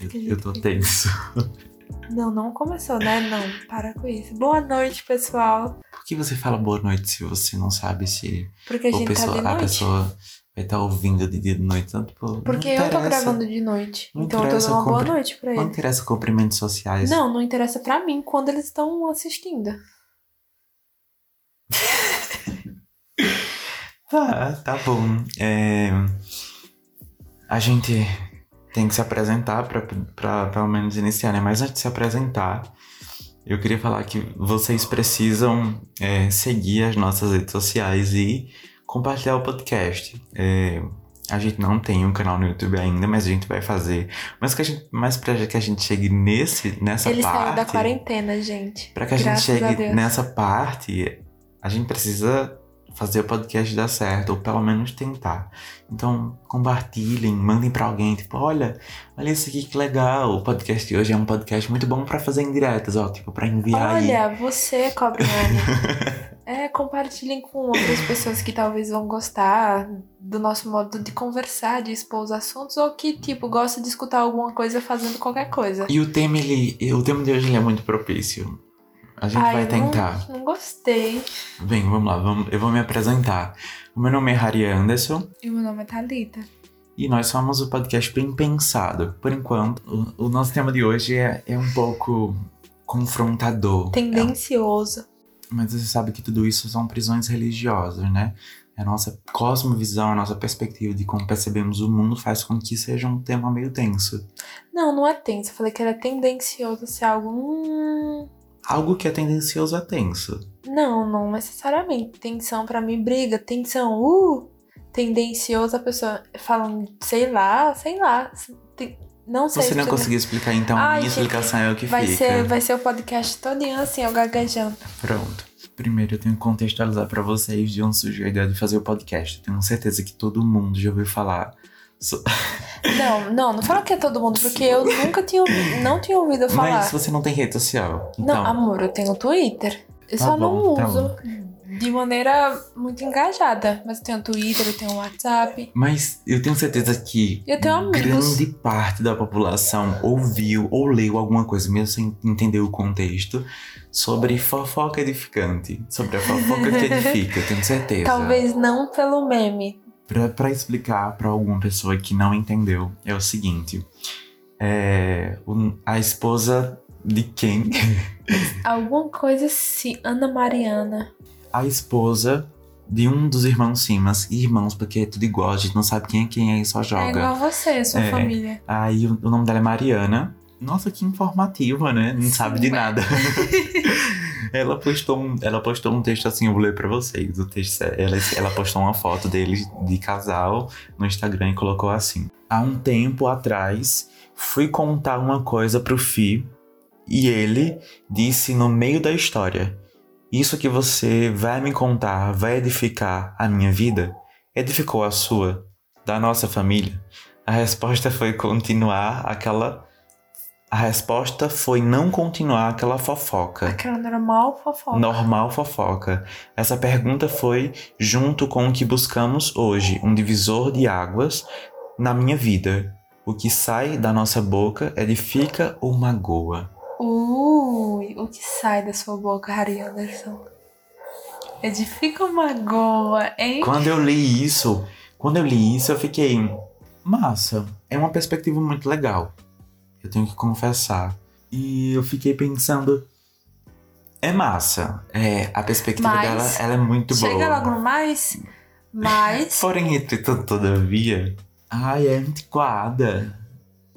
eu, eu tô tenso. Não, não começou, né? Não, para com isso. Boa noite, pessoal. Por que você fala boa noite se você não sabe se Porque a gente pessoa- tá a pessoa vai estar ouvindo de dia de noite? Tanto, pô, Porque não eu tô gravando de noite. Não então eu tô dando uma boa noite pra Não ele. interessa cumprimentos sociais. Não, não interessa pra mim quando eles estão assistindo. Tá, tá bom. É, A gente tem que se apresentar pra, pra pelo menos iniciar, né? Mas antes de se apresentar, eu queria falar que vocês precisam é, seguir as nossas redes sociais e compartilhar o podcast. É, A gente não tem um canal no YouTube ainda, mas a gente vai fazer. Mas, que a gente, mas pra que a gente chegue nesse, nessa Ele parte. saiu da quarentena, gente. Pra que a gente Graças a chegue Deus. nessa parte, a gente precisa fazer o podcast dar certo, ou pelo menos tentar. Então, compartilhem, mandem pra alguém, tipo, olha, olha isso aqui que legal. O podcast de hoje é um podcast muito bom pra fazer indiretas, ó, tipo, pra enviar aí. Olha, você, Cobra É, compartilhem com outras pessoas que talvez vão gostar do nosso modo de conversar, de expor os assuntos, ou que, tipo, gosta de escutar alguma coisa fazendo qualquer coisa. E o tema, ele, o tema de hoje ele é muito propício. A gente Ai, vai tentar. Não, não gostei. Bem, vamos lá, vamos, eu vou me apresentar. O meu nome é Harry Anderson. E meu nome é Thalita. E nós somos o podcast Bem Pensado. Por enquanto, o, o nosso tema de hoje é, é um pouco confrontador. Tendencioso. Mas você sabe que tudo isso são prisões religiosas, né? A nossa cosmovisão, a nossa perspectiva de como percebemos o mundo faz com que seja um tema meio tenso. Não, não é tenso. Eu falei que era tendencioso ser algo. Hum... Algo que é tendencioso é tenso. Não, não necessariamente. Tensão pra mim, briga. Tensão, uh! Tendencioso a pessoa falando, sei lá, sei lá. Tem- Não sei. Você não se- conseguiu explicar, então Ai, minha explicação é o que Vai fica. ser, vai ser o podcast todinho assim, eu gaguejando. Pronto. Primeiro eu tenho que contextualizar pra vocês de onde surgiu a ideia de fazer o podcast. Tenho certeza que todo mundo já ouviu falar. Não, não, não fala que é todo mundo, porque eu nunca tinha ouvido, não tinha ouvido falar. Mas você não tem rede social. Então, Não, amor, eu tenho Twitter. Eu Tá só bom, não tá uso de maneira muito engajada. Mas eu tenho Twitter, eu tenho WhatsApp. Mas eu tenho certeza que Eu tenho grande parte da população ouviu ou leu alguma coisa, mesmo sem entender o contexto, sobre fofoca edificante. Sobre a fofoca que edifica, eu tenho certeza. Talvez não pelo meme. Pra, pra explicar pra alguma pessoa que não entendeu, é o seguinte: é, o- a esposa de quem? Alguma coisa assim, Ana Mariana. a esposa de um dos irmãos Simas, irmãos, porque é tudo igual, a gente não sabe quem é quem e só É joga. igual você, sua É. família. Aí o, o nome dela é Mariana. Nossa, que informativa, né? Não sabe de Sim. nada. ela, postou um, ela postou um texto assim, eu vou ler pra vocês. O texto, ela, ela postou uma foto deles de casal no Instagram e colocou assim. Há um tempo atrás, fui contar uma coisa pro Fi e ele disse no meio da história: Isso que você vai me contar vai edificar a minha vida? Edificou a sua? Da nossa família? A resposta foi continuar aquela. A resposta foi não continuar aquela fofoca. Aquela normal fofoca. Normal fofoca. Essa pergunta foi junto com o que buscamos hoje, um divisor de águas na minha vida. O que sai da nossa boca edifica ou magoa? Ui, o que sai da sua boca, Harry Anderson? Edifica uma goa, hein? Quando eu li isso, quando eu li isso, eu fiquei. Massa, é uma perspectiva muito legal. Eu tenho que confessar. E eu fiquei pensando. É massa. É, a perspectiva Mas dela ela é muito Chega boa. logo no mais, mas... Porém, entretanto, todavia. Ai, é antiquada.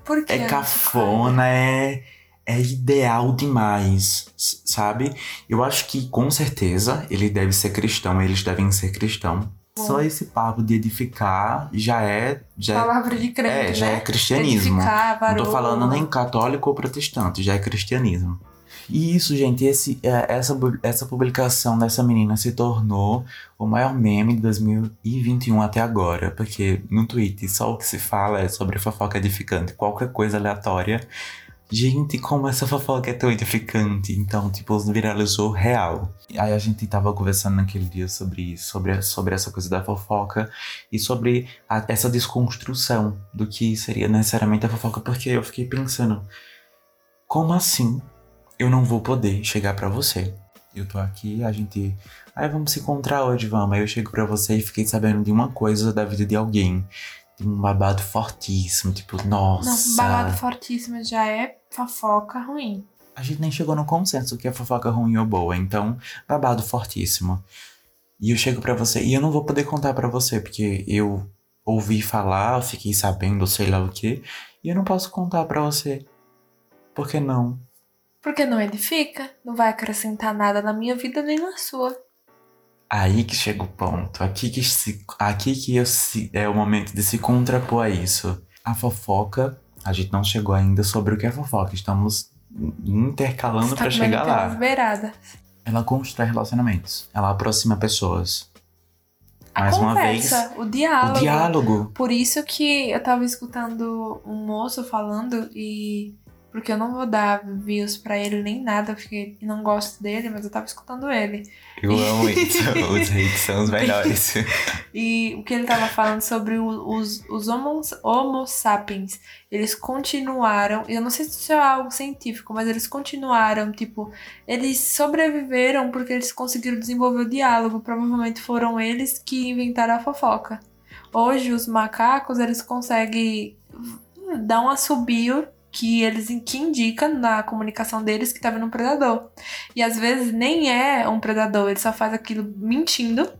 Por que? É cafona, é, é ideal demais, sabe? Eu acho que com certeza ele deve ser cristão, eles devem ser cristão. Só esse papo de edificar já é. Já é, Palavra de crente, é, já né? é cristianismo. Edificar, Não tô falando nem católico ou protestante, já é cristianismo. E isso, gente, esse, é, essa, essa publicação dessa menina se tornou o maior meme de 2021 até agora. Porque no Twitter só o que se fala é sobre fofoca edificante. Qualquer coisa aleatória Gente, como essa fofoca é tão edificante. Então, tipo, viralizou real. Aí a gente tava conversando naquele dia sobre sobre, sobre essa coisa da fofoca e sobre a, essa desconstrução do que seria necessariamente a fofoca, porque eu fiquei pensando, como assim eu não vou poder chegar para você? Eu tô aqui, a gente. Aí vamos se encontrar hoje, vamos. Aí eu chego pra você e fiquei sabendo de uma coisa da vida de alguém um babado fortíssimo, tipo, nossa. Não, babado fortíssimo já é fofoca ruim. A gente nem chegou no consenso que é fofoca ruim ou boa, então, babado fortíssimo. E eu chego para você, e eu não vou poder contar para você, porque eu ouvi falar, fiquei sabendo, sei lá o que, e eu não posso contar para você. Por que não? Porque não edifica, não vai acrescentar nada na minha vida nem na sua. Aí que chega o ponto. Aqui que, se, aqui que eu se, é o momento de se contrapor a isso. A fofoca, a gente não chegou ainda sobre o que é fofoca. Estamos intercalando para chegar lá. Beirada. Ela constrói relacionamentos. Ela aproxima pessoas. A Mais conversa, uma vez, o diálogo. O diálogo. Por isso que eu tava escutando um moço falando e porque eu não vou dar views pra ele nem nada, porque não gosto dele, mas eu tava escutando ele. Eu amo isso, os hates são os melhores. e o que ele tava falando sobre os, os homo, homo sapiens, eles continuaram, eu não sei se isso é algo científico, mas eles continuaram, tipo, eles sobreviveram porque eles conseguiram desenvolver o diálogo, provavelmente foram eles que inventaram a fofoca. Hoje, os macacos, eles conseguem dar um assobio que eles que indica na comunicação deles que tá vindo um predador. E às vezes nem é um predador, ele só faz aquilo mentindo,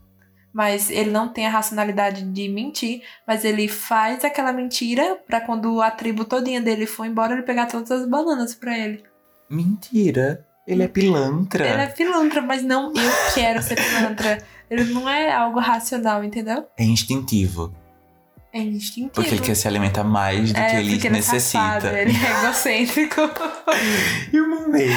mas ele não tem a racionalidade de mentir, mas ele faz aquela mentira para quando a tribo todinha dele for embora, ele pegar todas as bananas para ele. Mentira. Ele é pilantra. Ele é pilantra, mas não eu quero ser pilantra. Ele não é algo racional, entendeu? É instintivo. É instintivo. Porque ele quer se alimentar mais do é, que ele, ele necessita. É safado, ele é egocêntrico. eu mamei.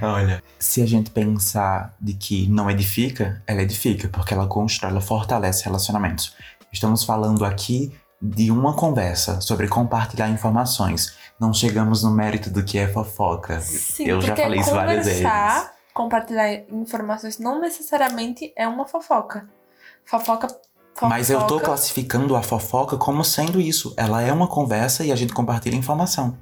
Olha, se a gente pensar de que não edifica, ela edifica, porque ela constrói, ela fortalece relacionamentos. Estamos falando aqui de uma conversa sobre compartilhar informações. Não chegamos no mérito do que é fofoca. Sim, eu já falei isso várias vezes. Compartilhar informações não necessariamente é uma fofoca. Fofoca Fofoca. Mas eu tô classificando a fofoca como sendo isso. Ela é uma conversa e a gente compartilha informação.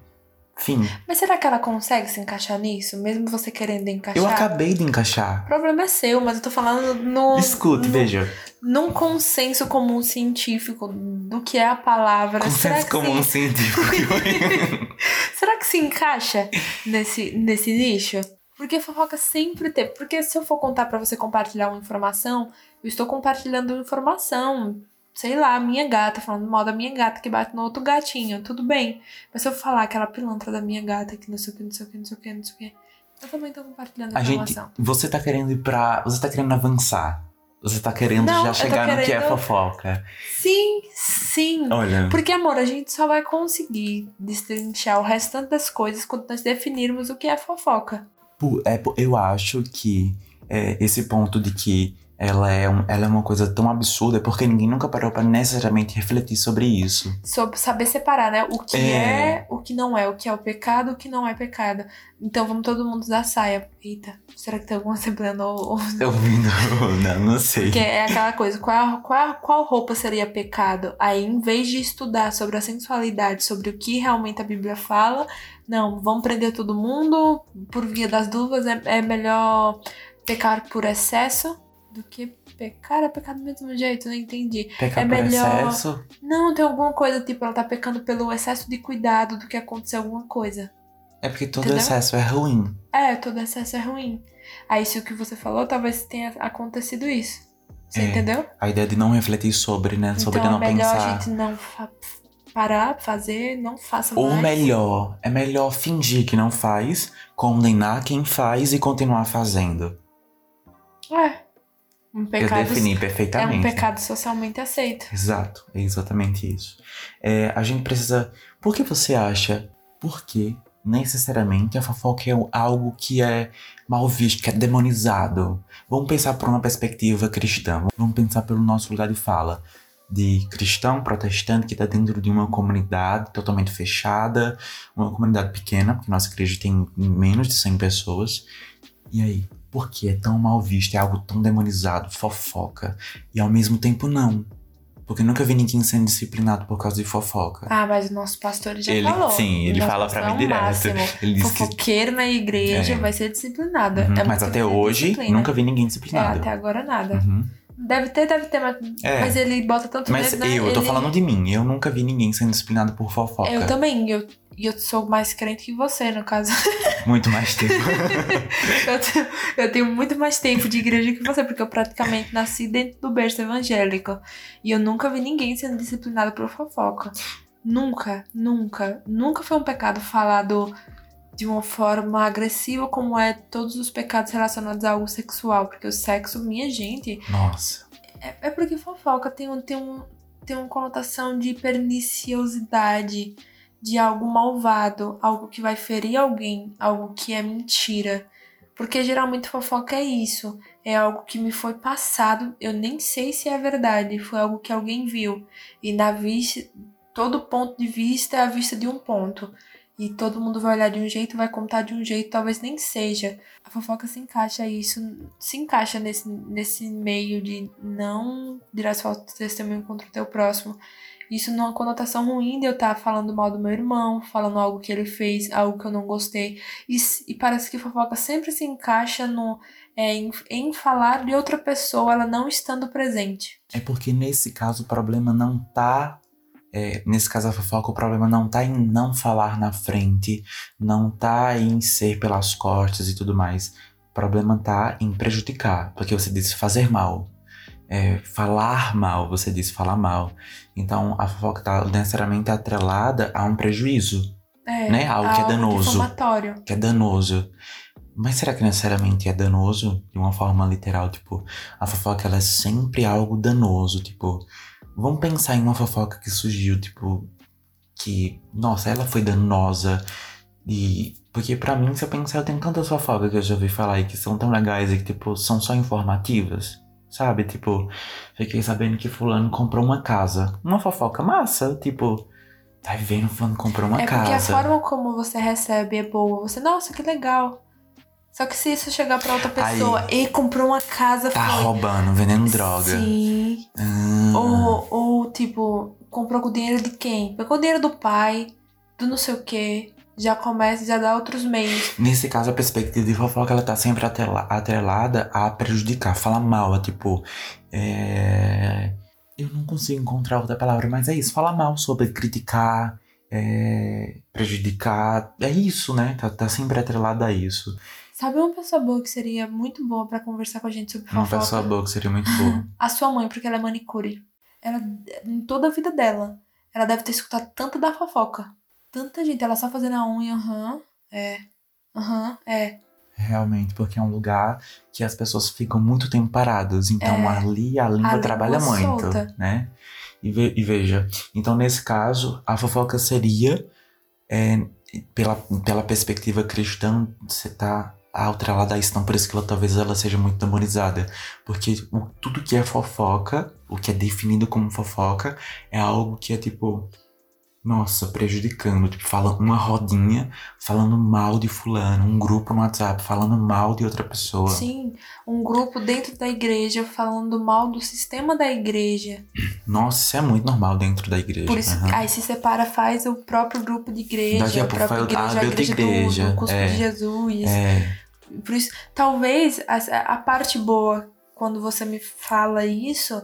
Fim. Mas será que ela consegue se encaixar nisso, mesmo você querendo encaixar? Eu acabei de encaixar. O problema é seu, mas eu tô falando no. Escute, no, veja. Num consenso comum científico do que é a palavra. Consenso comum se... científico. será que se encaixa nesse, nesse nicho? Porque fofoca sempre teve. Porque se eu for contar para você compartilhar uma informação, eu estou compartilhando informação. Sei lá, minha gata, falando mal da minha gata que bate no outro gatinho, tudo bem. Mas se eu falar aquela pilantra da minha gata que não sei o que, não sei o que, não sei o que, não sei o que. Eu também tô compartilhando a informação. Gente, você tá querendo ir pra. Você tá querendo avançar. Você tá querendo não, já chegar querendo... no que é fofoca. Sim, sim. Olha. Porque, amor, a gente só vai conseguir destrinchar o restante das coisas quando nós definirmos o que é fofoca. É, eu acho que é, esse ponto de que ela é, um, ela é uma coisa tão absurda porque ninguém nunca parou para necessariamente refletir sobre isso. Sobre saber separar, né? O que é. é. o que não é, o que é o pecado, o que não é pecado. Então vamos todo mundo usar saia. Eita, será que tem alguma assembleia no. Ouvindo, não, não sei. Porque é aquela coisa, qual, qual, qual roupa seria pecado? Aí, em vez de estudar sobre a sensualidade, sobre o que realmente a Bíblia fala, não, vamos prender todo mundo por via das dúvidas, é, é melhor pecar por excesso do que pecar é pecar do mesmo jeito, não entendi. Pecar é melhor... excesso? Não, tem alguma coisa, tipo, ela tá pecando pelo excesso de cuidado do que acontecer alguma coisa. É porque todo Entendeu? excesso é ruim. É, todo excesso é ruim. Aí se o que você falou, talvez tenha acontecido isso. Você é, entendeu? A ideia de não refletir sobre, né? Sobre então, não é melhor pensar. a gente não fa parar, fazer, não faça Ou mais. melhor, é melhor fingir que não faz, condenar quem faz e continuar fazendo. É. Um pecado, eu defini perfeitamente. É um pecado socialmente aceito. Exato, é exatamente isso. É, a gente precisa. Por que você acha? Porque necessariamente a fofoca é algo que é mal visto, que é demonizado. Vamos pensar por uma perspectiva cristã. Vamos pensar pelo nosso lugar de fala. de cristão protestante que está dentro de uma comunidade totalmente fechada, uma comunidade pequena, porque nossa igreja tem menos de 100 pessoas. E aí, por que é tão mal visto, é algo tão demonizado, fofoca? E ao mesmo tempo não. Porque nunca vi ninguém sendo disciplinado por causa de fofoca. Ah, mas o nosso pastor já ele, falou. Sim, ele fala pra é mim direto. Ele diz que. Fofoqueiro na igreja É. vai ser disciplinado. Uhum, É mas até hoje, disciplina. nunca vi ninguém É, disciplinado. até agora nada. Uhum. Deve ter, deve ter, mas, É. mas ele bota tanto Mas medo, né? eu, eu tô Ele- falando de mim. Eu nunca vi ninguém sendo disciplinado por fofoca. Eu também, eu, e eu sou mais crente que você, no caso. Muito mais tempo. eu, tenho, eu tenho muito mais tempo de igreja que você, porque eu praticamente nasci dentro do berço evangélico. E eu nunca vi ninguém sendo disciplinado por fofoca. Nunca, nunca, nunca foi um pecado falado de uma forma agressiva como é todos os pecados relacionados a algo sexual. Porque o sexo, minha gente, Nossa. é, é porque fofoca tem, um, tem, um, tem uma conotação de perniciosidade, de algo malvado, algo que vai ferir alguém, algo que é mentira. Porque geralmente fofoca é isso. É algo que me foi passado, eu nem sei se é verdade, foi algo que alguém viu. E na vista, todo ponto de vista é a vista de um ponto. E todo mundo vai olhar de um jeito, vai contar de um jeito, talvez nem seja. A fofoca se encaixa isso, se encaixa nesse, nesse meio de não dirás falso testemunho contra o teu próximo. Isso numa conotação ruim de eu estar falando mal do meu irmão, falando algo que ele fez, algo que eu não gostei. E, e parece que fofoca sempre se encaixa no, é, em, em falar de outra pessoa, ela não estando presente. É porque nesse caso o problema não tá. é, nesse caso a fofoca, o problema não tá em não falar na frente, não tá em ser pelas costas e tudo mais. O problema tá em prejudicar, porque você disse fazer mal. É, falar mal, você disse falar mal. Então a fofoca tá necessariamente atrelada a um prejuízo, É, Né? Algo que é danoso. que é danoso. Mas será que necessariamente é danoso de uma forma literal? Tipo, a fofoca ela é sempre algo danoso. Tipo, vamos pensar em uma fofoca que surgiu, tipo, que, nossa, ela foi danosa. E. Porque pra mim, se eu pensar, eu tenho tantas fofocas que eu já ouvi falar aí que são tão legais e que, tipo, são só informativas. Sabe? Tipo, fiquei sabendo que fulano comprou uma casa. Uma fofoca massa, tipo. Tá vendo fulano comprou uma é porque a casa. forma como você recebe é boa. Você, nossa, que legal. Só que se isso chegar pra outra Aí. pessoa e comprou uma casa, Tá foi. roubando, vendendo droga. Sim. Ah, Ou, ou, tipo, comprou com o dinheiro de quem? Pegou o dinheiro do pai, do não sei o quê. Já começa, já dá outros meios. Nesse caso, a perspectiva de fofoca, ela tá sempre atrela- atrelada a prejudicar, falar mal, é tipo. É... Eu não consigo encontrar outra palavra, mas é isso, falar mal sobre criticar, é, prejudicar. É isso, né? Tá, tá sempre atrelada a isso. Sabe uma pessoa boa que seria muito boa pra conversar com a gente sobre Uma fofoca? pessoa boa que seria muito boa. A sua mãe, porque ela é manicure. Ela, em toda a vida dela, ela deve ter escutado tanto da fofoca. Tanta gente, ela só fazendo a unha, aham, é, aham, é. Realmente, porque é um lugar que as pessoas ficam muito tempo paradas. Então É. ali a língua língua trabalha muito, solta. né? E, ve- e veja, então nesse caso, a fofoca seria, é, pela, pela perspectiva cristã, você tá atrelada a isso. Então por isso que ela, talvez ela seja muito demonizada. Porque o, tudo que é fofoca, o que é definido como fofoca, é algo que é tipo... Nossa, prejudicando, tipo, falando uma rodinha falando mal de fulano, um grupo no WhatsApp falando mal de outra pessoa. Sim, um grupo dentro da igreja falando mal do sistema da igreja. Nossa, isso é muito normal dentro da igreja. Por isso, aham. aí se separa, faz o próprio grupo de igreja, Daqui a a pouco própria faz- igreja, a abre outra igreja, igreja, do, do cuspo é. de Jesus. É, Por isso, talvez a, a parte boa quando você me fala isso,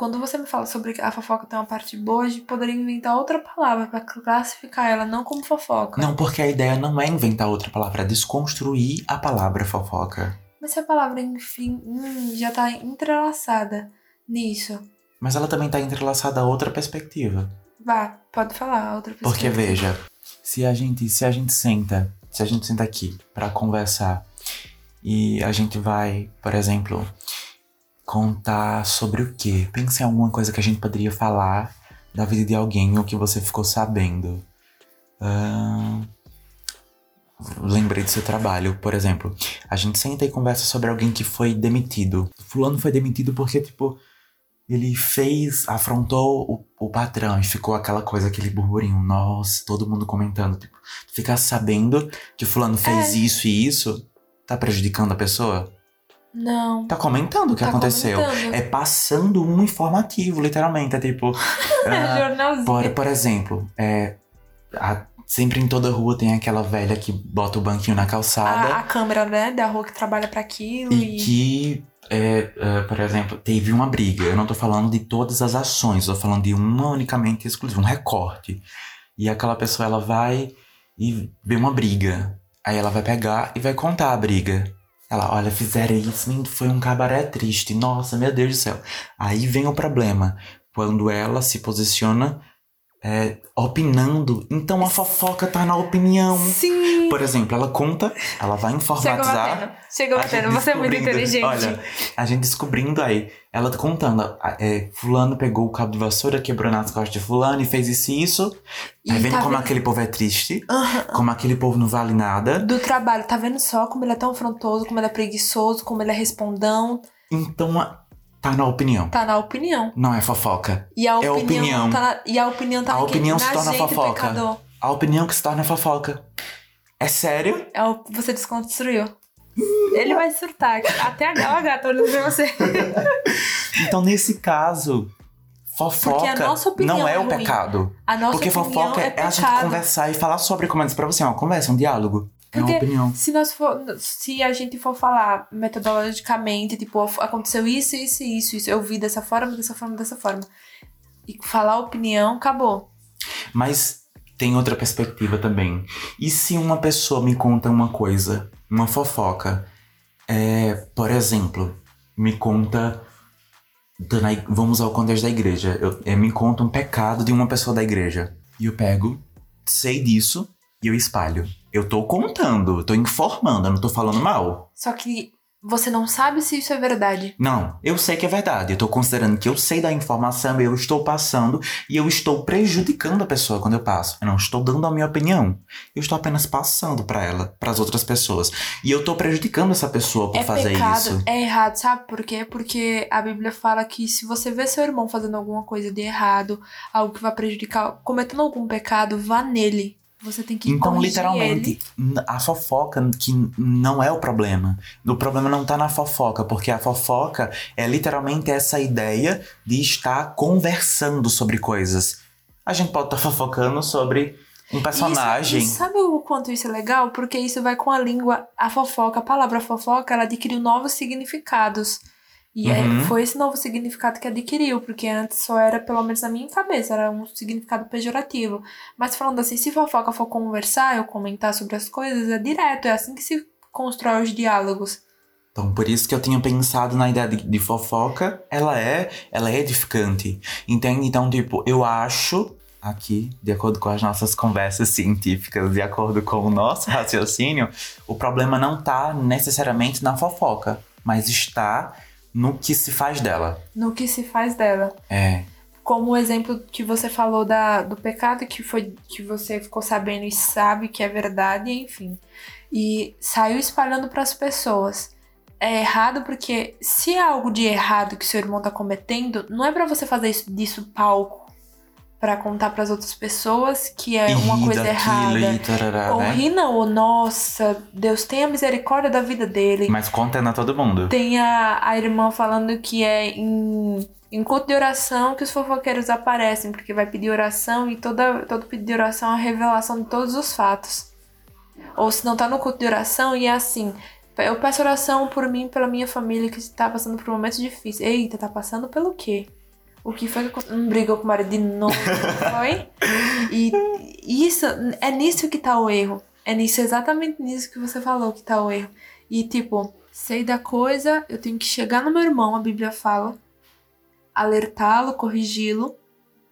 quando você me fala sobre a fofoca tem uma parte boa, a gente poderia inventar outra palavra pra classificar ela, não como fofoca. não, porque a ideia não é inventar outra palavra, é desconstruir a palavra fofoca. Mas se a palavra, enfim, hum, já tá entrelaçada nisso, Mas ela também tá entrelaçada a outra perspectiva. vá, pode falar outra pessoa. Porque veja, se a gente, se a gente senta, se a gente senta aqui pra conversar e a gente vai, por exemplo, contar sobre o quê? Pense em alguma coisa que a gente poderia falar da vida de alguém ou que você ficou sabendo. Ahn, lembrei do seu trabalho, por exemplo. A gente senta e conversa sobre alguém que foi demitido. Fulano foi demitido porque, tipo, ele fez, afrontou o, o patrão e ficou aquela coisa, aquele burburinho. Nossa, todo mundo comentando. Tipo, ficar sabendo que fulano fez É. isso e isso, tá prejudicando a pessoa? Não. Tá comentando o que Tá aconteceu. comentando. É passando um informativo, literalmente. É tipo. ah, Jornalzinho. por, por exemplo, é, a- sempre em toda rua tem aquela velha que bota o banquinho na calçada. a, a câmera, né, da rua que trabalha pra aquilo E e. que, é, é, por exemplo, teve uma briga. Eu não tô falando de todas as ações, eu tô falando de uma unicamente exclusiva, um recorte. E aquela pessoa, ela vai e vê uma briga. Aí ela vai pegar e vai contar a briga. Ela, olha, fizeram isso, foi um cabaré triste. Nossa, meu Deus do céu. Aí vem o problema. Quando ela se posiciona é, opinando, então a fofoca tá na opinião. Sim! Por exemplo, ela conta, ela vai informatizar. batendo. Chega A batendo. Você é muito inteligente. Olha, a gente descobrindo aí, ela contando, a- é, fulano pegou o cabo de vassoura, quebrou nas costas de fulano e fez isso e isso. Tá E vendo tá como vendo- aquele povo é triste? Aham. Como aquele povo não vale nada? Do trabalho, tá vendo só como ele é tão afrontoso, como ele é preguiçoso, como ele é respondão? Então, a- tá na opinião. Tá na opinião. Não é fofoca. E a É opinião, opinião. tá na, e a opinião tá A opinião se torna fofoca. pecador. A opinião que se torna fofoca. É sério? É o, você desconstruiu. Ele vai surtar. Até a a gata olhando pra você. Então, nesse caso, fofoca Porque a nossa opinião não é, é o pecado. Porque opinião fofoca é é, a gente conversar e falar sobre, como eu disse pra você, é uma conversa, um diálogo. É Porque- opinião. Se nós for, se a gente for falar metodologicamente, tipo, aconteceu isso, isso e isso, isso, eu vi dessa forma, dessa forma, dessa forma. E falar opinião, acabou. Mas tem outra perspectiva também. E se uma pessoa me conta uma coisa, uma fofoca, é, por exemplo, me conta. vamos ao contexto da igreja. Eu, é, me conta um pecado de uma pessoa da igreja. E eu pego, sei disso e eu espalho. Eu tô contando, eu tô informando, eu não tô falando mal. Só que você não sabe se isso é verdade. Não, eu sei que é verdade. Eu tô considerando que eu sei da informação, eu estou passando e eu estou prejudicando a pessoa quando eu passo. Eu não estou dando a minha opinião. Eu estou apenas passando pra ela, para as outras pessoas. E eu tô prejudicando essa pessoa por é fazer pecado, isso. é errado, sabe por quê? Porque a Bíblia fala que se você vê seu irmão fazendo alguma coisa de errado, algo que vai prejudicar, cometendo algum pecado, vá nele. Você tem que Então, literalmente, ele. a fofoca que não é o problema. O problema não tá na fofoca, porque a fofoca é literalmente essa ideia de estar conversando sobre coisas. A gente pode estar fofocando sobre um personagem. Isso, sabe o quanto isso é legal? Porque isso vai com a língua, a fofoca, a palavra fofoca, ela adquiriu novos significados. E Uhum. foi esse novo significado que adquiriu, porque antes só era, pelo menos na minha cabeça, era um significado pejorativo. Mas falando assim, se fofoca for conversar ou comentar sobre as coisas, é direto, é assim que se constrói os diálogos. Então, por isso que eu tinha pensado na ideia de, de fofoca, ela é, ela é edificante. Entende? Então, tipo, eu acho aqui, de acordo com as nossas conversas científicas, de acordo com o nosso raciocínio, o problema não tá necessariamente na fofoca, mas está no que se faz dela. No que se faz dela. É. Como o exemplo que você falou da, do pecado que foi que você ficou sabendo e sabe que é verdade, enfim. E saiu espalhando para as pessoas. É errado porque se é algo de errado que seu irmão tá cometendo, não é para você fazer isso disso palco para contar para as outras pessoas que é uma coisa errada. e tarará, Ou né? rir não, ou nossa, Deus tenha misericórdia da vida dele. Mas contando a todo mundo. Tem a, a irmã falando que é em, em culto de oração que os fofoqueiros aparecem, porque vai pedir oração e toda, todo pedido de oração é a revelação de todos os fatos. Ou se não tá no culto de oração e é assim. Eu peço oração por mim, pela minha família que está passando por momentos difíceis. Eita, tá passando pelo quê? O que foi que? Não brigou com o marido de novo, foi? E isso, é nisso que tá o erro. É nisso, exatamente nisso que você falou que tá o erro. E tipo, sei da coisa, eu tenho que chegar no meu irmão, a Bíblia fala, alertá-lo, corrigi-lo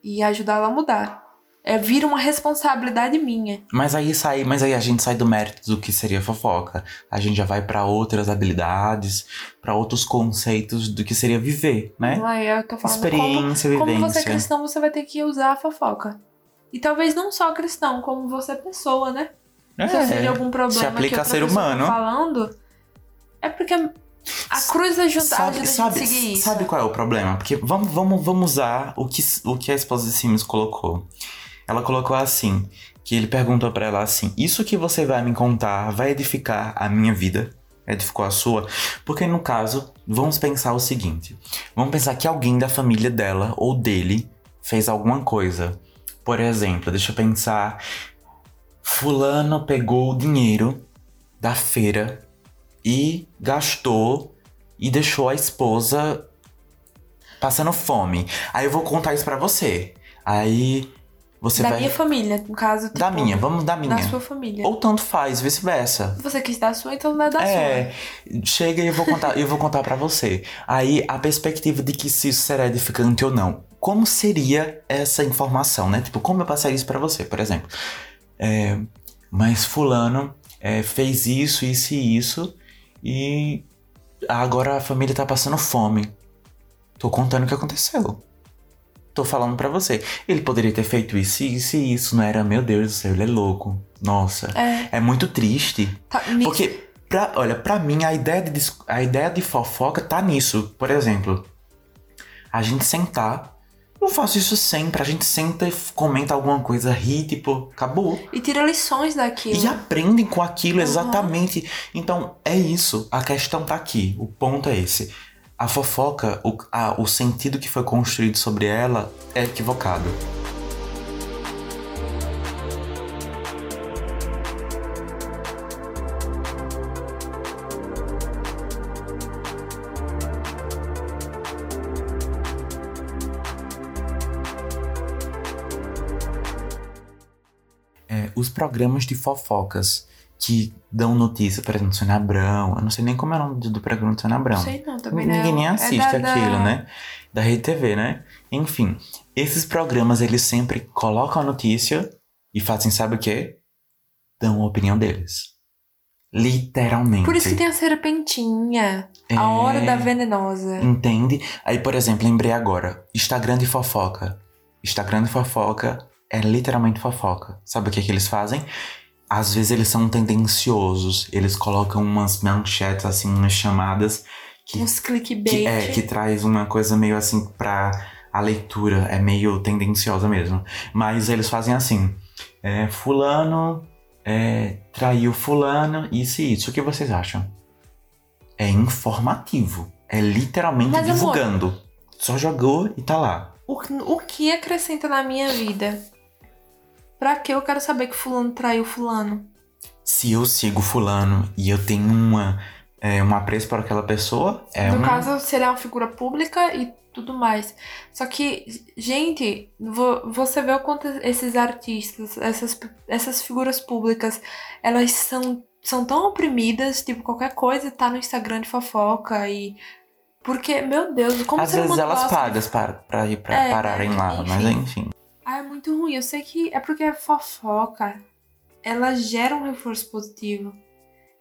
e ajudá-lo a mudar. É vir uma responsabilidade minha. Mas aí sai, mas aí a gente sai do mérito do que seria fofoca. A gente já vai pra outras habilidades, pra outros conceitos do que seria viver, né? É, eu tô falando Experiência, como, como você é vivência. cristão, você vai ter que usar a fofoca. E talvez não só cristão, como você é pessoa, né? Se eu sei de algum problema se aplica que a ser tá humano. falando, é porque A cruz ajuda, Sabe, ajuda sabe, a gente seguir isso. sabe qual é o problema? Porque vamos, vamos, vamos usar o que, o que a esposa de Sims colocou. Ela colocou assim, que ele perguntou pra ela assim, isso que você vai me contar vai edificar a minha vida? Edificou a sua? Porque no caso, vamos pensar o seguinte. Vamos pensar que alguém da família dela ou dele fez alguma coisa. Por exemplo, deixa eu pensar. Fulano pegou o dinheiro da feira e gastou e deixou a esposa passando fome. Aí eu vou contar isso pra você. Aí você da vai. minha família, no caso. Tipo, Da minha, vamos da minha. Da sua família. Ou tanto faz, vice-versa. Você quis dar a sua, então não é da É, sua. chega e eu vou contar, eu vou contar para você. Aí a perspectiva de que se isso será edificante ou não. Como seria essa informação, né? Tipo, como eu passaria isso para você, por exemplo? É, mas fulano é, fez isso, isso e isso e agora a família tá passando fome. Tô contando o que aconteceu. Tô falando pra você. Ele poderia ter feito isso, isso e isso, não era? Meu Deus do céu, ele é louco. Nossa. É. É muito triste. Tá, me- Porque, pra, olha, pra mim, a ideia, de, a ideia de fofoca tá nisso. Por exemplo, a gente sentar. Eu faço isso sempre. A gente senta e comenta alguma coisa, ri, tipo, acabou. E tira lições daquilo. E aprendem com aquilo Uhum. exatamente. Então, é isso. A questão tá aqui. O ponto é esse. A fofoca, o, a- o sentido que foi construído sobre ela é equivocado. É, os programas de fofocas que dão notícia, por exemplo, Sônia Abrão, eu não sei nem como é o nome do do programa de Sônia Abrão. Não sei não, também não. Ninguém nem É assiste da- da- aquilo, né? Da Rede TV, né? Enfim, esses programas eles sempre colocam a notícia e fazem, sabe o quê? Dão a opinião deles. Literalmente. Por isso que tem a serpentinha. É, A hora da venenosa. Entende? Aí, por exemplo, lembrei agora. Instagram de fofoca. Instagram de fofoca é literalmente fofoca. Sabe o que, que eles fazem? Às vezes eles são tendenciosos. Eles colocam umas manchetes, assim, umas chamadas que Uns clickbait. que, é, que traz uma coisa meio assim pra a leitura, é meio tendenciosa mesmo. Mas eles fazem assim: é, Fulano é, traiu Fulano, isso e isso. O que vocês acham? É informativo. É literalmente Mas, amor- divulgando. Só jogou e tá lá. O, o que acrescenta na minha vida? Pra que eu quero saber que fulano traiu fulano? Se eu sigo Fulano e eu tenho uma, é, um apreço por aquela pessoa, é no um. caso, se ele é uma figura pública e tudo mais. Só que, gente, vo- você vê o quanto esses artistas, essas, essas figuras públicas, elas são, são tão oprimidas, tipo, qualquer coisa tá no Instagram de fofoca e. Porque, meu Deus, como Às vezes elas gosta de pagam para, pra ir pra É, pararem lá, mas enfim. Ah, é muito ruim. Eu sei que é porque a fofoca, ela gera um reforço positivo.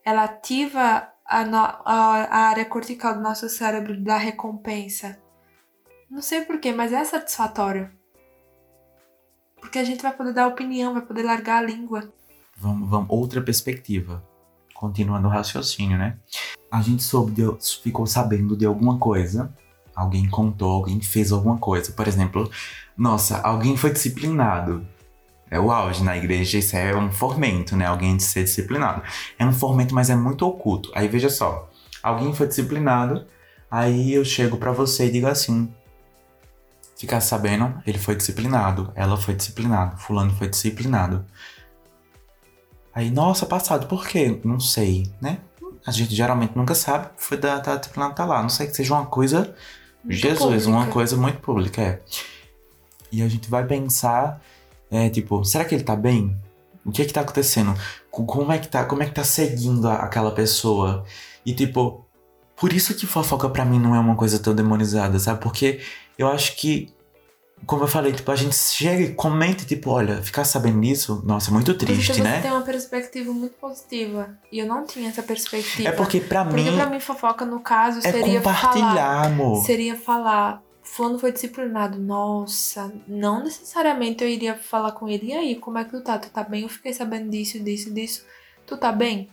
Ela ativa a, no- a área cortical do nosso cérebro da recompensa. Não sei porquê, mas é satisfatório. Porque a gente vai poder dar opinião, vai poder largar a língua. Vamos, vamos, outra perspectiva. Continuando o raciocínio, né? A gente soube de- ficou sabendo de alguma coisa. Alguém contou, alguém fez alguma coisa. Por exemplo, nossa, alguém foi disciplinado. É o auge na igreja, isso é um fomento, né? Alguém de ser disciplinado. É um fomento, mas é muito oculto. Aí veja só, alguém foi disciplinado, aí eu chego pra você e digo assim: ficar sabendo, ele foi disciplinado, ela foi disciplinada, fulano foi disciplinado. Aí, nossa, passado, por quê? Não sei, né? A gente geralmente nunca sabe, foi da, da disciplina tá lá. Não sei que seja uma coisa. Muito Jesus, uma pública. coisa muito pública, é. E a gente vai pensar, é, tipo, será que ele tá bem? O que é que tá acontecendo? Co- Como é que tá, como é que tá seguindo a- aquela pessoa? E tipo, por isso que fofoca pra mim não é uma coisa tão demonizada, sabe? Porque eu acho que, como eu falei, tipo, a gente chega e comenta, tipo, olha, ficar sabendo disso, nossa, é muito triste, porque você né? tem uma perspectiva muito positiva. E eu não tinha essa perspectiva. É porque pra Porque mim pra mim, fofoca, no caso, é seria falar. compartilhar, amor. seria falar, fulano foi disciplinado. Nossa, não necessariamente eu iria falar com ele. E aí, como é que tu tá? Tu tá bem? Eu fiquei sabendo disso, disso, disso. Tu tá bem?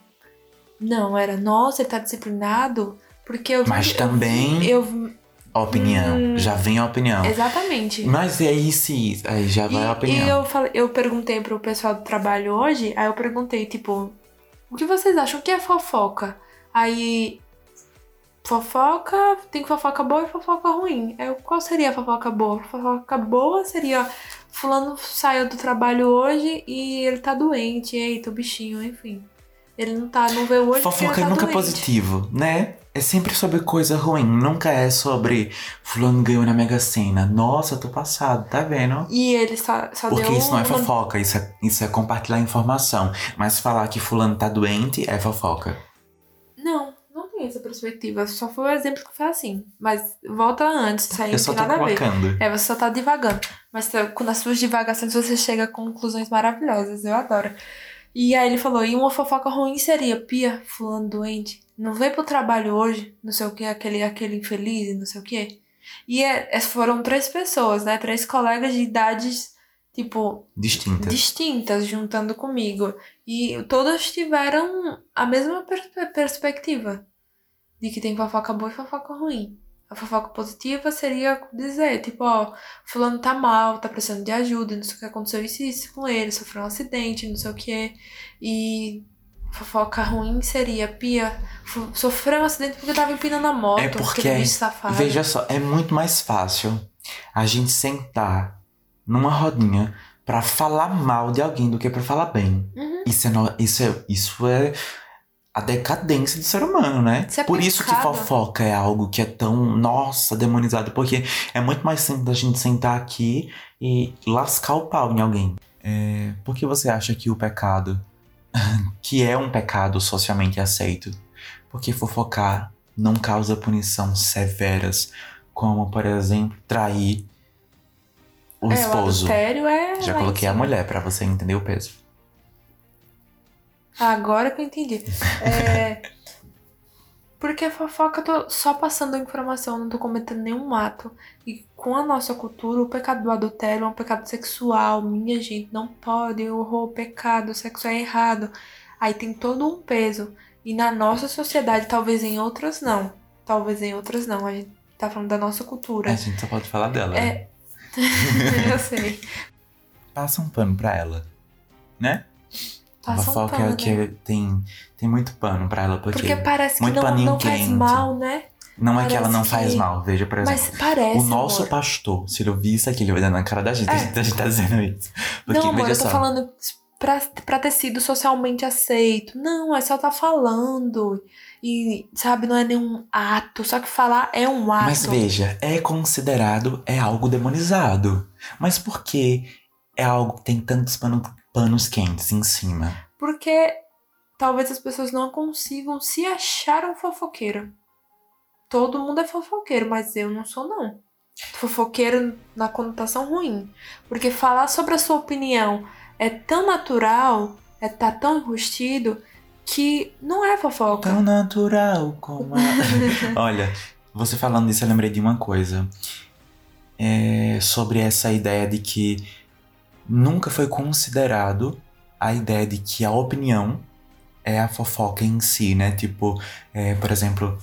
Não, era, nossa, ele tá disciplinado? Porque eu Mas eu- também- Eu, A opinião. Hum. Já vem a opinião. exatamente. Mas e aí se. Aí já vai a opinião. e eu, falei, eu perguntei pro pessoal do trabalho hoje, aí eu perguntei, tipo, o que vocês acham? O que é fofoca? Aí. Fofoca, tem fofoca boa e fofoca ruim. Eu, qual seria a fofoca boa? Fofoca boa seria fulano saiu do trabalho hoje e ele tá doente, eita, o bichinho, enfim. Ele não tá, não vê hoje Fofoca é tá nunca doente. positivo, né? É sempre sobre coisa ruim. Nunca é sobre fulano ganhou na Mega Sena. Nossa, tô passado, tá vendo? E ele só, só Porque deu isso não é fofoca, isso é, isso é compartilhar informação. Mas falar que fulano tá doente é fofoca. Não, não tem essa perspectiva. Só foi o exemplo que foi assim. Mas volta antes, isso aí Eu não tem nada a ver. colocando. É, você só tá divagando. Mas com as suas divagações você chega a conclusões maravilhosas. Eu adoro. E aí ele falou, e uma fofoca ruim seria, Pia, fulano doente, não veio pro trabalho hoje, não sei o que, aquele, aquele infeliz, não sei o que. E é, é- foram três pessoas, né? Três colegas de idades, tipo, Distinta. distintas juntando comigo. E todas tiveram a mesma per- perspectiva de que tem fofoca boa e fofoca ruim. A fofoca positiva seria dizer, tipo, ó, fulano tá mal, tá precisando de ajuda, não sei o que aconteceu isso e isso com ele, sofreu um acidente, não sei o que. E fofoca ruim seria, Pia, sofreu um acidente porque tava empinando a moto, É porque bicho safado. Veja só, é muito mais fácil a gente sentar numa rodinha pra falar mal de alguém do que pra falar bem. Uhum. Isso é, no- isso é, isso é a decadência do ser humano, né? Isso é Por isso que fofoca é algo que é tão, nossa, demonizado. Porque é muito mais simples a gente sentar aqui e lascar o pau em alguém. É, por que você acha que o pecado, que é um pecado socialmente aceito, porque fofocar não causa punição severas, como, por exemplo, trair o é, esposo? O adultério é. Já coloquei a mulher pra você entender o peso. Agora que eu entendi. É. Porque a fofoca eu tô só passando a informação, não tô cometendo nenhum ato. E com a nossa cultura, o pecado do adultério é um pecado sexual. Minha gente, não pode, o pecado, o sexo é errado. Aí tem todo um peso. E na nossa sociedade, talvez em outras não. Talvez em outras não. A gente tá falando da nossa cultura. A gente só pode falar dela. É. eu sei. Passa um pano pra ela, né? A Passa um fofoca é pano. o que tem, tem muito pano pra ela, porque, Porque parece que muito não, paninho não faz quente. mal, né? não é que ela parece não faz que- mal. Veja, por exemplo, Mas parece. o nosso amor. pastor, se ele ouvir isso aqui, ele vai dar na cara da gente, É. a gente, a gente tá dizendo isso. Porque, não, amor, eu tô só, falando pra, pra ter sido socialmente aceito. Não, é só tá falando. E, sabe, não é nenhum ato. Só que falar é um ato. Mas veja, é considerado, é algo demonizado. Mas por que é algo que tem tantos pano- panos quentes em cima? Porque talvez as pessoas não consigam se achar um fofoqueiro. Todo mundo é fofoqueiro, mas eu não sou, não. Fofoqueiro na conotação ruim. Porque falar sobre a sua opinião é tão natural, é tá tão enrustido, que não é fofoca. Tão natural como a... Olha, você falando isso, eu lembrei de uma coisa. É sobre essa ideia de que nunca foi considerado a ideia de que a opinião é a fofoca em si, né? Tipo, é, por exemplo,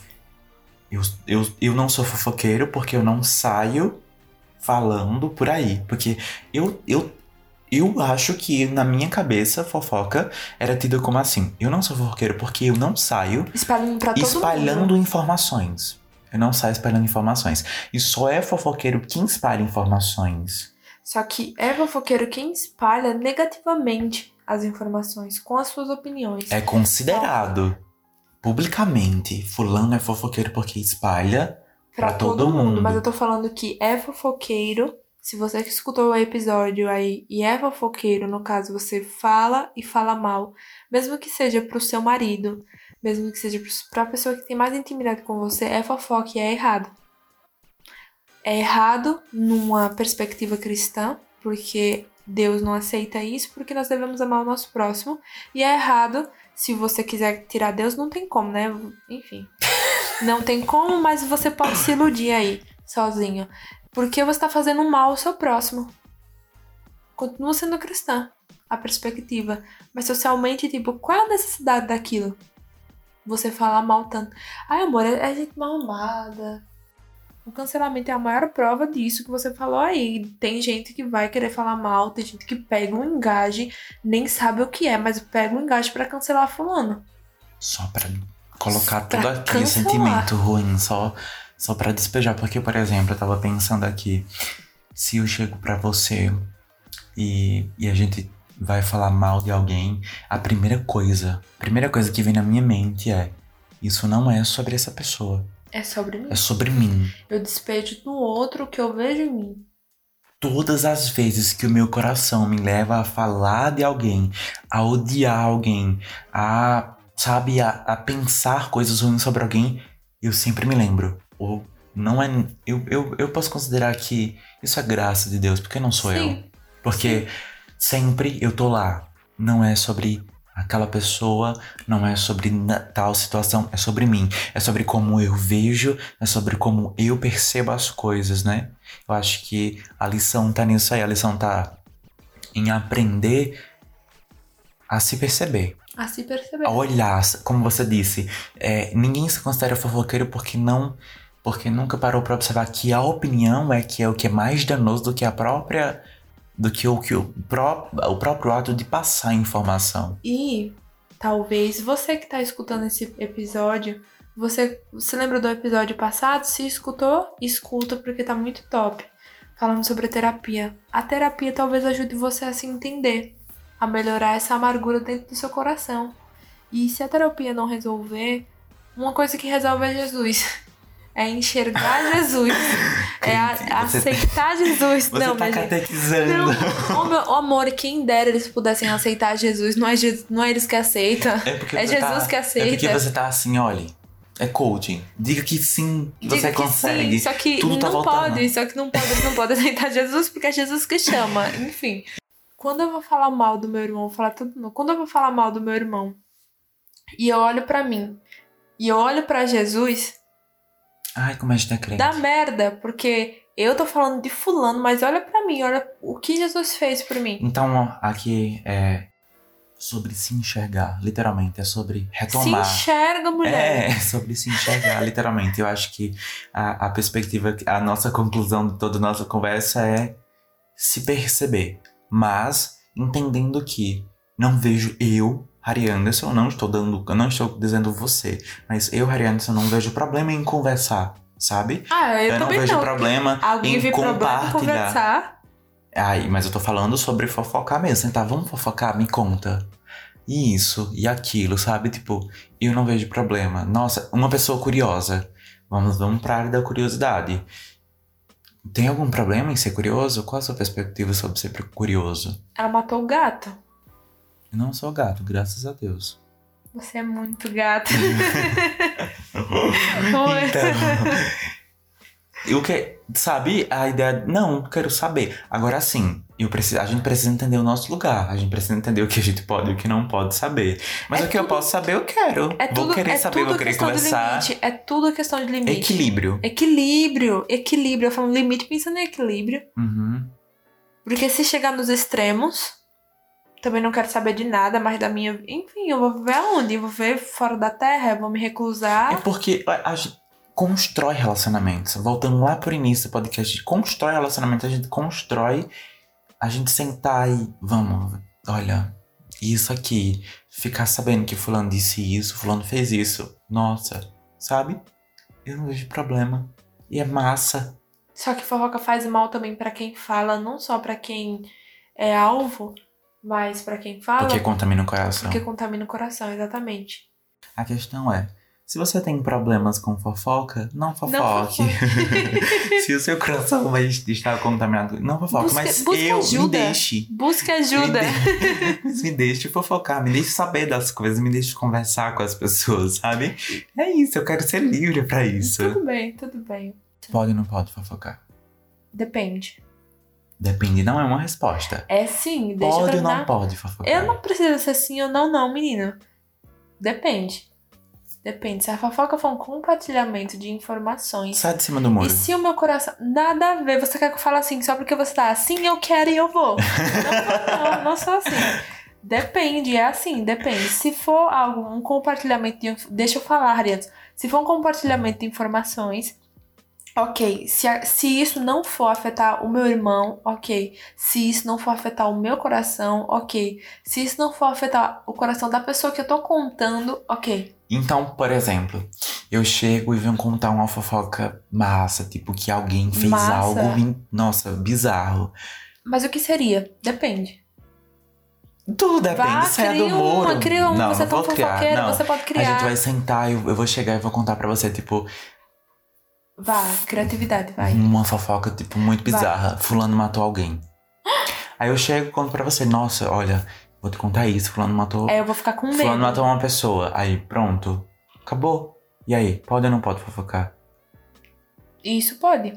eu, eu, eu não sou fofoqueiro porque eu não saio falando por aí. Porque eu, eu, eu acho que na minha cabeça fofoca era tida como assim. Eu não sou fofoqueiro porque eu não saio Espalhando pra todo espalhando mundo. informações. Eu não saio espalhando informações. E só é fofoqueiro quem espalha informações. Só que é fofoqueiro quem espalha negativamente as informações com as suas opiniões. É considerado publicamente. Fulano é fofoqueiro porque espalha. pra todo mundo. Mas eu tô falando que é fofoqueiro. Se você que escutou o episódio aí e é fofoqueiro, no caso, você fala e fala mal. Mesmo que seja pro seu marido, mesmo que seja pra pessoa que tem mais intimidade com você, é fofoca e é errado. É errado numa perspectiva cristã, porque Deus não aceita isso, porque nós devemos amar o nosso próximo. E é errado, se você quiser tirar Deus, não tem como, né? Enfim. Não tem como, mas você pode se iludir aí, sozinho. Porque você tá fazendo mal ao seu próximo. Continua sendo cristã, a perspectiva. Mas socialmente, tipo, qual é a necessidade daquilo? você falar mal tanto. Ai, amor, é, é gente mal amada. O cancelamento é a maior prova disso que você falou aí. Tem gente que vai querer falar mal, tem gente que pega um engaje, nem sabe o que é, mas pega um engaje pra cancelar fulano. Só pra colocar Pra tudo aqui, cancelar. sentimento ruim, só, só pra despejar. Porque, por exemplo, eu tava pensando aqui, se eu chego pra você e, e a gente vai falar mal de alguém, a primeira coisa, a primeira coisa que vem na minha mente é: isso não é sobre essa pessoa, É sobre mim. é sobre mim. Eu despejo no outro o que eu vejo em mim. Todas as vezes que o meu coração me leva a falar de alguém, a odiar alguém, a, sabe, a, a pensar coisas ruins sobre alguém, eu sempre me lembro. Ou não é. Eu, eu, eu posso considerar que isso é graça de Deus, porque não sou eu. Sim. Porque sempre eu tô lá. Não é sobre aquela pessoa, não é sobre tal situação, é sobre mim. É sobre como eu vejo, é sobre como eu percebo as coisas, né? Eu acho que a lição tá nisso aí. A lição tá em aprender a se perceber. A se perceber. A olhar, como você disse. É, ninguém se considera fofoqueiro porque não. Porque nunca parou pra observar que a opinião é que é o que é mais danoso do que a própria. Do que o, que o, pró, o próprio ato de passar a informação. E talvez você que tá escutando esse episódio, você se lembra do episódio passado? Se escutou, escuta porque tá muito top. Falando sobre terapia. A terapia talvez ajude você a se entender, a melhorar essa amargura dentro do seu coração. E se a terapia não resolver, uma coisa que resolve é Jesus. É enxergar Jesus. É a- aceitar Jesus. Você não, tá gente. catequizando. Não, o meu o amor, quem dera eles pudessem aceitar Jesus, não é, Je- não é eles que aceitam. É, porque É você Jesus tá, que aceita. É porque você tá assim, olha. É coaching. Diga que sim, Diga você que consegue. Sim, só que Tudo tá não voltando. pode, só que não pode, não podem aceitar Jesus porque é Jesus que chama. Enfim. Quando eu vou falar mal do meu irmão, vou falar tudo. Quando eu vou falar mal do meu irmão e eu olho pra mim e eu olho pra Jesus, Ai, como a gente é crente. dá merda, porque eu tô falando de fulano, mas olha pra mim, olha o que Jesus fez por mim. Então, ó, aqui é sobre se enxergar, literalmente. É sobre retomar. Se enxerga, mulher. É, sobre se enxergar, literalmente. Eu acho que a, a perspectiva, a nossa conclusão de toda a nossa conversa é se perceber. Mas entendendo que não vejo eu, Harry Anderson, não estou dando, não estou dizendo você, mas eu, Harry Anderson, não vejo problema em conversar, sabe? Ah, eu, Eu, não vejo não. problema Alguém em vê problema em compartilhar. conversar. Ai, mas eu tô falando sobre fofocar mesmo. Sentar, vamos fofocar? Me conta. E isso, e aquilo, sabe? Tipo, eu não vejo problema. Nossa, uma pessoa curiosa. Vamos, vamos pra área da curiosidade. Tem algum problema em ser curioso? Qual a sua perspectiva sobre ser curioso? Ela matou o gato. Eu não sou gato, graças a Deus. Você é muito gato. Então, o que, sabe, a ideia, não, quero saber. Agora sim, eu preciso, a gente precisa entender o nosso lugar. A gente precisa entender o que a gente pode e o que não pode saber. Mas É o que eu tudo- posso saber, eu quero. É vou tudo, querer é saber, tudo vou querer questão conversar. de limite. É tudo questão de limite. Equilíbrio. Equilíbrio. Equilíbrio. Eu falo limite pensando em equilíbrio. Uhum. Porque se chegar nos extremos, também não quero saber de nada mais da minha. Enfim, eu vou viver aonde? Eu vou viver fora da terra? Eu vou me É reclusar? porque a, a gente constrói relacionamentos. Voltando lá pro início do podcast, a gente constrói relacionamentos, a gente constrói a gente sentar e vamos, olha, isso aqui, ficar sabendo que fulano disse isso, fulano fez isso. Nossa, sabe? Eu não vejo problema. E é massa. Só que fofoca faz mal também pra quem fala, não só pra quem é alvo, mas pra quem fala. Porque contamina o coração. porque contamina o coração, exatamente. A questão é, se você tem problemas com fofoca, não fofoque. se o seu coração vai estar contaminado, não fofoque. Busca- mas busca eu, me ajuda. deixe. Busque ajuda. Me, de... me deixe fofocar, me deixe saber das coisas, me deixe conversar com as pessoas, sabe? É isso, eu quero ser livre pra isso. Tudo bem, tudo bem. Pode ou não pode fofocar? Depende. Depende, não é uma resposta. É sim, deixa eu Pode ou não pode fofocar? Eu não preciso ser sim ou não, não, menino. Depende. Depende. Se a fofoca for um compartilhamento de informações. Sai de cima do muro. E se o meu coração. Nada a ver. Você quer que eu fale assim só porque você tá assim, eu quero e eu vou. Não, não, não sou assim. Depende, é assim, depende. Se for algo, um compartilhamento de. Deixa eu falar, Ariane. Se for um compartilhamento de informações, ok. Se, a- se isso não for afetar o meu irmão, ok. Se isso não for afetar o meu coração, ok. Se isso não for afetar o coração da pessoa que eu tô contando, ok. Então, por exemplo, eu chego e venho contar uma fofoca massa, tipo que alguém fez Massa. algo, in- nossa, bizarro. Mas o que seria? Depende. Tudo depende, Vá, se é do muro. uma, cria uma. não, você é tão fofoqueiro, você pode A criar. gente vai sentar, eu, eu vou chegar e vou contar pra você, tipo, Vá, criatividade, vai. uma fofoca, tipo, muito Vai. bizarra. Fulano matou alguém. Aí eu chego e conto pra você, nossa, olha, vou te contar isso, fulano matou. Aí eu vou ficar com medo. fulano matou uma pessoa. Aí, pronto. Acabou. E aí, pode ou não pode fofocar? Isso pode.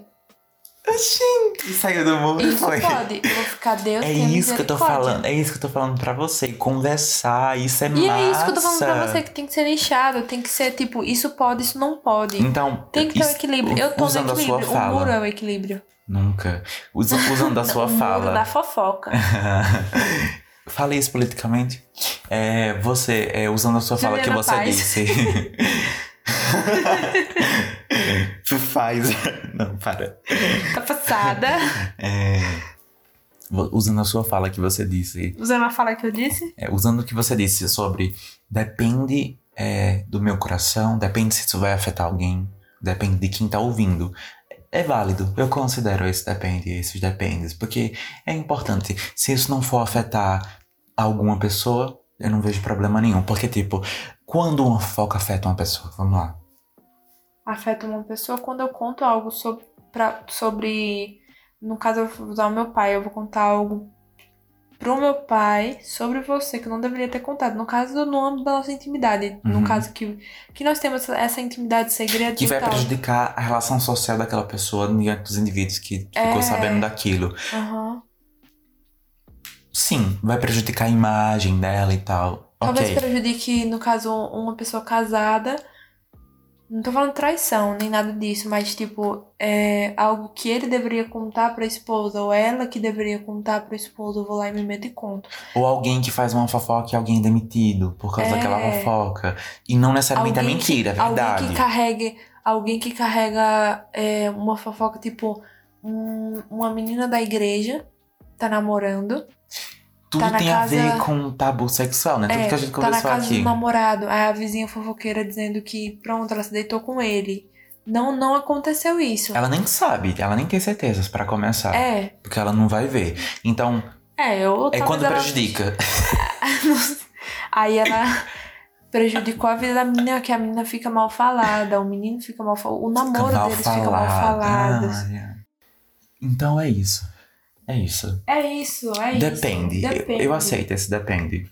Gente, saiu do muro Isso foi. pode. Eu vou ficar, Deus É isso que eu tô falando, é isso que eu tô falando pra você. Conversar, isso é E massa. é isso que eu tô falando pra você, que tem que ser nichado, tem que ser tipo, isso pode, isso não pode. Então, Tem que ter o isso- equilíbrio. Eu tô no usando a sua equilíbrio. O fala. muro é o equilíbrio. Nunca. Usa- usando a sua o muro fala. da fofoca. Falei isso politicamente. É, você, é, usando a sua fala que Juliana você Paz. disse. Faz. Não, para. Tá passada. É, usando a sua fala que você disse. Usando a fala que eu disse. é, usando o que você disse sobre depende é, do meu coração, depende se isso vai afetar alguém, depende de quem tá ouvindo. É válido, eu considero esse depende, esses dependes, porque é importante. Se isso não for afetar alguma pessoa, eu não vejo problema nenhum. Porque, tipo, quando uma fofoca afeta uma pessoa, vamos lá. Afeta uma pessoa quando eu conto algo sobre. Pra, sobre no caso, eu vou usar o meu pai. Eu vou contar algo pro meu pai sobre você que eu não deveria ter contado. No caso, no âmbito da nossa intimidade. Uhum. No caso que, que nós temos essa, intimidade segredo Que vai tal. prejudicar a relação social daquela pessoa diante dos indivíduos que É. ficou sabendo daquilo. Aham. Sim, vai prejudicar a imagem dela e tal. Talvez ok. prejudique, no caso, uma pessoa casada. Não tô falando traição, nem nada disso, mas tipo, é algo que ele deveria contar pra esposa, ou ela que deveria contar pra esposa, eu vou lá e me meto e conto. Ou alguém que faz uma fofoca e alguém é demitido por causa É. daquela fofoca. E não necessariamente Alguém é mentira, é verdade. Alguém que carregue, alguém que carrega é, uma fofoca, tipo, um- uma menina da igreja tá namorando. Tudo tá tem a ver casa- com tabu sexual, né? Tudo é, que a gente tá na conversou casa aqui. do namorado. A vizinha fofoqueira dizendo que, pronto, ela se deitou com ele. Não, não aconteceu isso. Ela nem sabe, ela nem tem certezas pra começar. É, Porque ela não vai ver. Então, é, eu é quando ela- prejudica. Aí ela prejudicou a vida da menina, que a menina fica mal falada, o menino fica mal falado, o namoro Fica deles fica mal falado. Ah, é. Então é isso. É isso. É isso, é isso. Depende. Eu- Depende. Eu, aceito esse depende.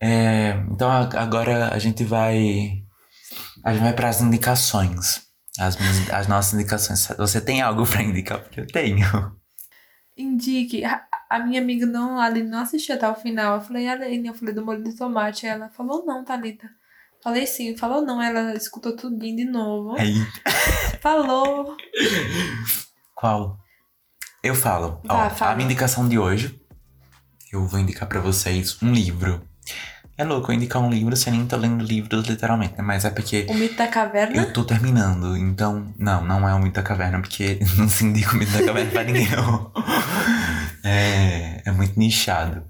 É, então agora a gente vai. A gente vai para as indicações. As, minhas- as nossas indicações. Você tem algo pra indicar? Porque eu tenho. Indique. A, a minha amiga não, a Aline não assistiu até o final. Eu falei, Aline, eu falei do molho de tomate. Ela falou, não, Thalita. Falei sim, falou não. Ela escutou tudinho de novo. Aí. Falou. Qual? Eu falo. Vá, Ó, fala. a minha indicação de hoje. Eu vou indicar pra vocês um livro. É louco eu indicar um livro sem nem tô lendo livros literalmente, né? Mas é porque O mito da caverna. Eu tô terminando, então. Não, não é o Mito da Caverna, porque não se indica o Mito da Caverna pra ninguém. É, é muito nichado.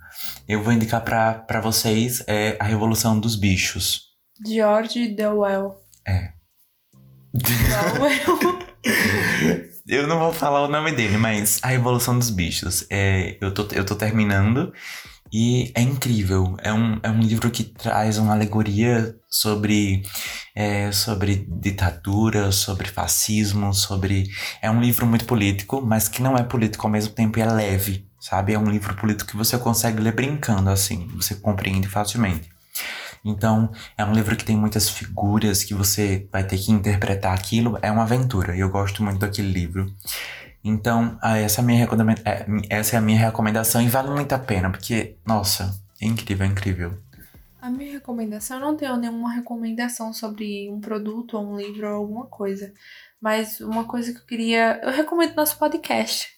Eu vou indicar pra, pra vocês é, A Revolução dos Bichos. George Dewell. É. Dewell. Eu não vou falar o nome dele, mas A Revolução dos Bichos. É, eu, tô, eu tô terminando e é incrível. É um, é um livro que traz uma alegoria sobre, é, sobre ditadura, sobre fascismo, sobre. É um livro muito político, mas que não é político ao mesmo tempo e é leve, sabe? É um livro político que você consegue ler brincando, assim, você compreende facilmente. Então, é um livro que tem muitas figuras que você vai ter que interpretar aquilo. É uma aventura e eu gosto muito daquele livro. Então, ah, essa, é minha é, essa é a minha recomendação e vale muito a pena, porque, nossa, é incrível, é incrível. A minha recomendação, eu não tenho nenhuma recomendação sobre um produto ou um livro ou alguma coisa. Mas uma coisa que eu queria. Eu recomendo nosso podcast.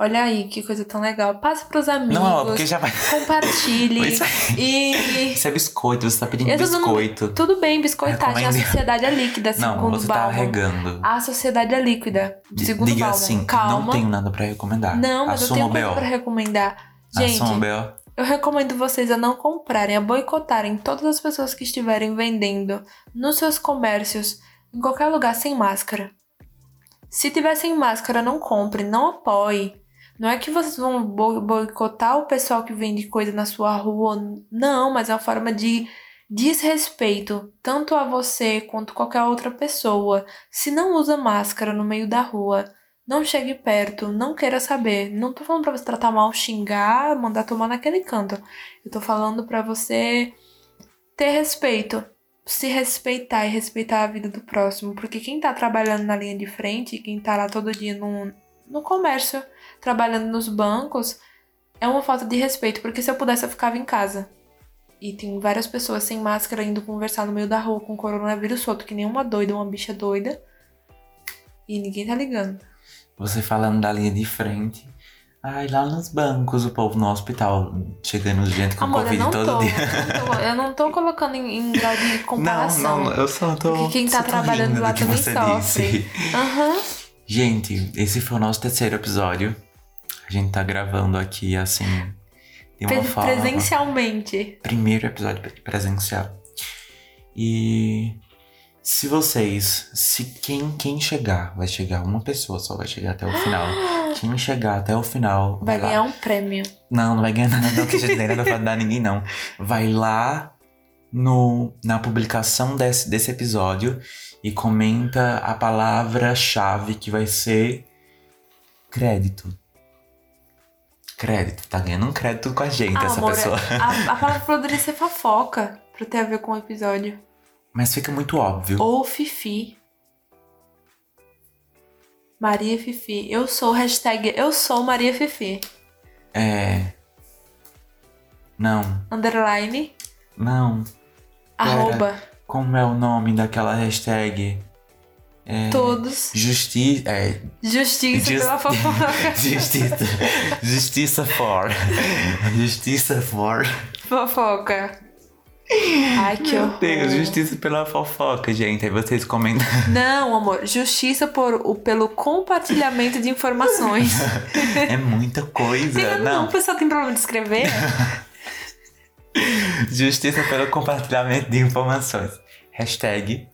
Olha aí, que coisa tão legal. Passe pros amigos. Não, porque já vai. Compartilhe. Isso e. Isso é biscoito, você tá pedindo biscoito. Tudo bem, biscoitagem. A sociedade é líquida, Não, segundo você tá Bauman. regando. A sociedade é líquida, segundo Diga Bauman. assim, Calma. não tenho nada pra recomendar. Não, mas Assuma eu tenho coisa B.O. pra recomendar. Gente, Assuma o B.O. eu recomendo vocês a não comprarem, a boicotarem todas as pessoas que estiverem vendendo nos seus comércios, em qualquer lugar, sem máscara. Se tiver sem máscara, não compre, não apoie. Não é que vocês vão bo- boicotar o pessoal que vende coisa na sua rua. Não, mas é uma forma de desrespeito, tanto a você quanto qualquer outra pessoa. Se não usa máscara no meio da rua, não chegue perto, não queira saber. Não tô falando pra você tratar mal, xingar, mandar tomar naquele canto. Eu tô falando pra você ter respeito, se respeitar e respeitar a vida do próximo, porque quem tá trabalhando na linha de frente, quem tá lá todo dia no, no comércio, trabalhando nos bancos, é uma falta de respeito, porque se eu pudesse eu ficava em casa. E tem várias pessoas sem máscara indo conversar no meio da rua com coronavírus solto, que nem uma doida, uma bicha doida. E ninguém tá ligando. Você falando da linha de frente. Ai, lá nos bancos, o povo no hospital, chegando gente com Amor, Covid todo tô, dia. eu não tô. Eu não tô colocando em, em grau de comparação. Não, não, eu só tô. Porque quem tá trabalhando lá também sofre. Aham. Gente, esse foi o nosso terceiro episódio. A gente tá gravando aqui assim. De uma Pre- forma. Presencialmente. Primeiro episódio pre- presencial. E se vocês, se quem, quem chegar, vai chegar uma pessoa só, vai chegar até o final. Quem chegar até o final. Vai lá. ganhar um prêmio. Não, não vai ganhar nada, não, que nem nada pra dar ninguém, não. Vai lá no, na publicação desse, desse episódio e comenta a palavra-chave que vai ser crédito. Crédito, tá ganhando um crédito com a gente, Ah, essa amor, pessoa. A, a palavra poderia ser fofoca, pra ter a ver com o episódio. Mas fica muito óbvio. Ou Fifi. Maria Fifi. Eu sou hashtag Eu sou Maria Fifi. É. Não, Underline. não. Pera. Arroba. Como é o nome daquela hashtag? É. Todos. Justi é, Justiça Just- pela fofoca. Justiça. Justiça for. Justiça for. fofoca. Ai, que Meu horror. Deus, justiça pela fofoca, gente. Aí vocês comentam. Não, amor. Justiça por, o, pelo compartilhamento de informações. É muita coisa. Tem- não, Não. o pessoal tem problema de escrever. Justiça pelo compartilhamento de informações. Hashtag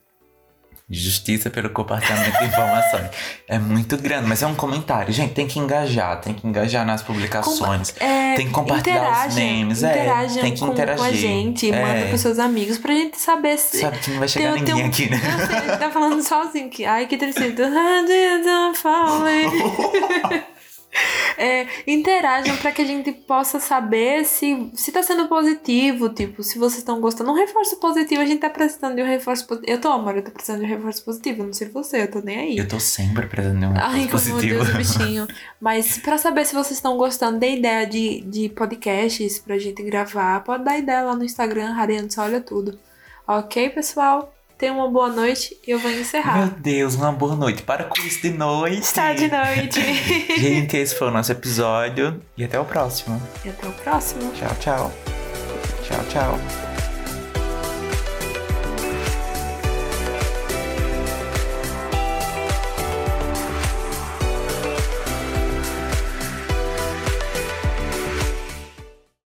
Justiça pelo compartilhamento de informações. É muito grande, mas é um comentário. Gente, tem que engajar, tem que engajar nas publicações. É, Tem que compartilhar os interagem, memes, é, tem que com, com a interagir. gente, É. manda pros seus amigos pra gente saber se. Sabe que não vai chegar Tem- tem ninguém um- aqui, né? Sei, tá falando sozinho que. Ai, que tristeza. É, interajam pra que a gente possa saber se, se tá sendo positivo, tipo, se vocês estão gostando. Um reforço positivo, a gente tá precisando de um reforço positivo. Eu tô, amor, eu tô precisando de um reforço positivo. Eu não sei você, eu tô nem aí. Eu tô sempre precisando de um Ai, reforço como positivo. Deus, bichinho. Mas pra saber se vocês estão gostando da ideia de, de podcasts pra gente gravar, pode dar ideia lá no Instagram, Rariane só olha tudo. Ok, pessoal? Tenham uma boa noite e eu vou Meu encerrar. Deus, uma boa noite. Para com isso de noite. Está de noite. Gente, esse foi o nosso episódio. E até o próximo. e até o próximo. Tchau, tchau. Tchau, tchau.